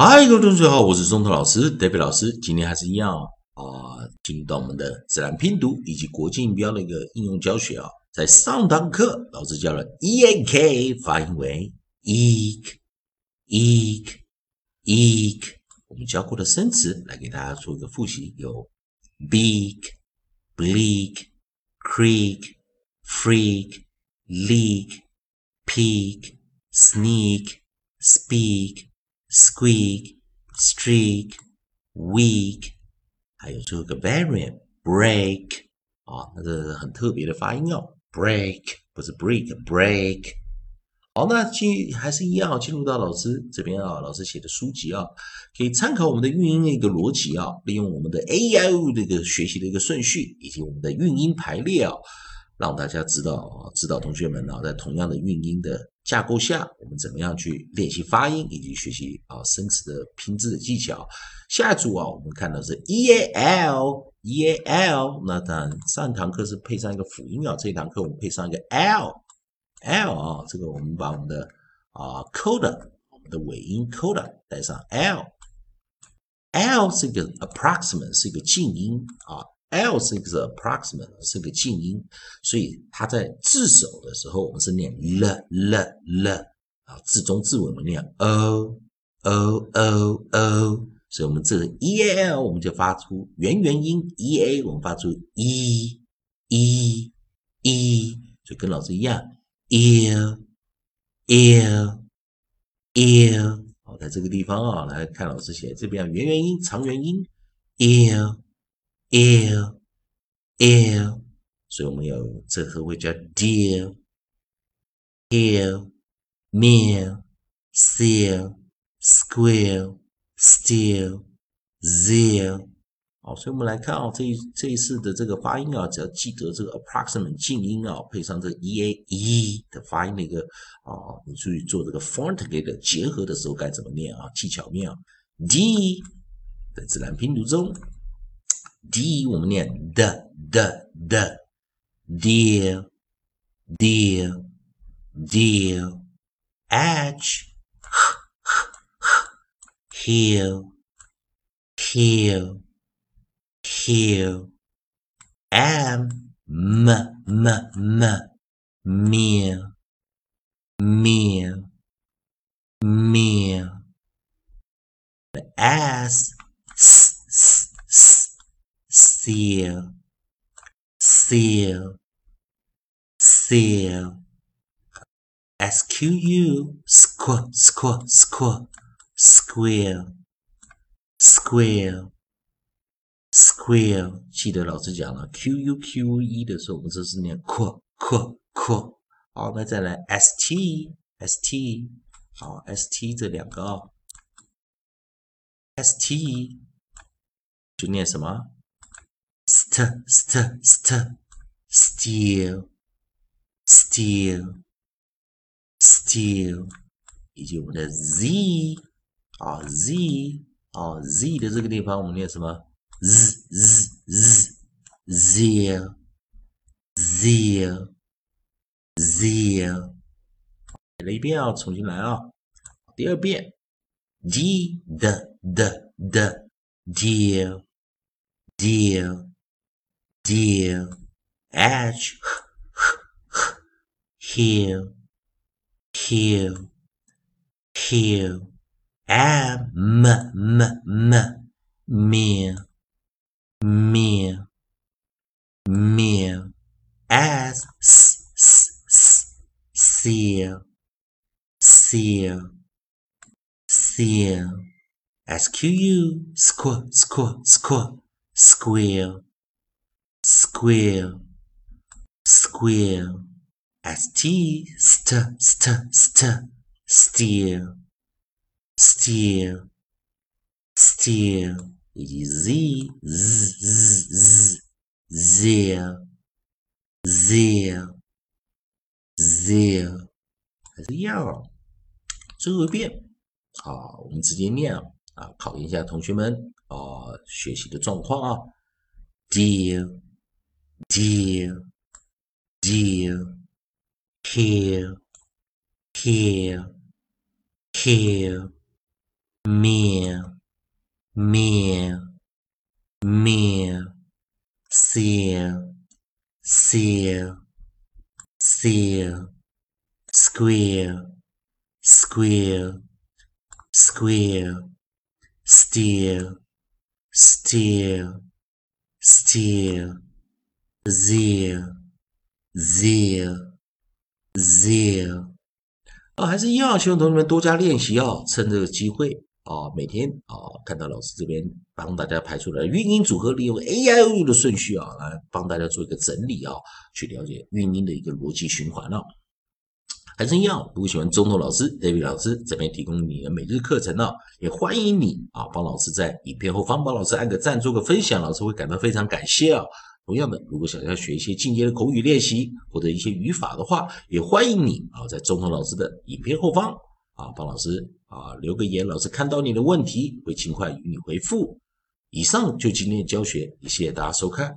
嗨，各位同学好，我是中头老师，David 老师。今天还是一样啊，进入到我们的自然拼读以及国际音标的一个应用教学啊。在上堂课，老师教了 e a k 发音为 eek，eek，eek。我们教过的生词来给大家做一个复习，有 beak、bleak、creek、freak、leak、peak、sneak、speak。Squeak, streak, weak，还有最后一个 variant break 啊，那这是很特别的发音哦，break 不是 break，break。好，那进还是一样，进入到老师这边啊，老师写的书籍啊，可以参考我们的运音的一个逻辑啊，利用我们的 A I O 这个学习的一个顺序，以及我们的运音排列啊，让大家知道啊，指导同学们呢，在同样的运音的。架构下，我们怎么样去练习发音以及学习啊生词的拼字的技巧？下一组啊，我们看到是 e a l e a l，那当然上堂课是配上一个辅音啊，这一堂课我们配上一个 l l 啊，这个我们把我们的啊 coda 我们的尾音 coda 带上 l l 是一个 approximate 是一个静音啊。L 是一个 approximate，是个静音，所以它在字首的时候，我们是念 l l l 啊，字中字尾我们念 o o o o，所以我们这个 e a l 我们就发出元元音 e a，我们发出 e e e，就跟老师一样 ear ear ear，好，在这个地方啊，来看老师写这边元元音长元音 ear。Ear ear，所以我们有这个会叫 dear here mere seal square still zeal。好，所以我们来看啊，这一这一次的这个发音啊，只要记得这个 approximate 静音啊，配上这个 e a e 的发音的一个啊，你注意做这个 f o n t together 结合的时候该怎么念啊？技巧妙。d 在自然拼读中。D 我们念的的的，dear dear dear H here here here M m m m mere mere mere S s s s seal, seal, seal. S Q U, squ, squ, squ, square, square, square。记得老师讲了，Q U Q E 的时候，我们这是念 q q q。好，那再来 S T S T，好 S T 这两个啊，S T 就念什么 ？st st st steal steal steal，以及我们的 z 啊 z 啊 z 的这个地方我们念什么 z z z zeal zeal zeal，写了一遍啊，重新来啊，第二遍 d the the the deal deal dear, edge, here, here, here, am, m, m, m, mere, mere, as, s, s, s, seal, seal, seal, squ, squ, squ, squ, square, square, square, st, st, st, st, steer, steer, steer, 以及 z, z, z, z, zeal, zeal, zeal，还是一样。最后一遍，好，我们直接念啊，啊，考验一下同学们啊学习的状况啊。Dear dear, dear, here, here, here, meal, meal, meal, seal, seal, seal, squeal, squeal, squeal, steal, steal, steal, zeal, zeal, zeal。啊，还是一样，希望同学们多加练习哦，趁这个机会。啊，每天啊，看到老师这边帮大家排出来韵音组合，利用 A I O U 的顺序啊，来帮大家做一个整理啊，去了解韵音的一个逻辑循环啊。还是一样，如果喜欢中头老师、David 老师这边提供你的每日课程呢，也欢迎你啊，帮老师在影片后方帮老师按个赞，做个分享，老师会感到非常感谢啊。同样的，如果想要学一些进阶的口语练习或者一些语法的话，也欢迎你啊，在中头老师的影片后方啊，帮老师。啊，留个言，老师看到你的问题会尽快与你回复。以上就今天的教学，谢谢大家收看。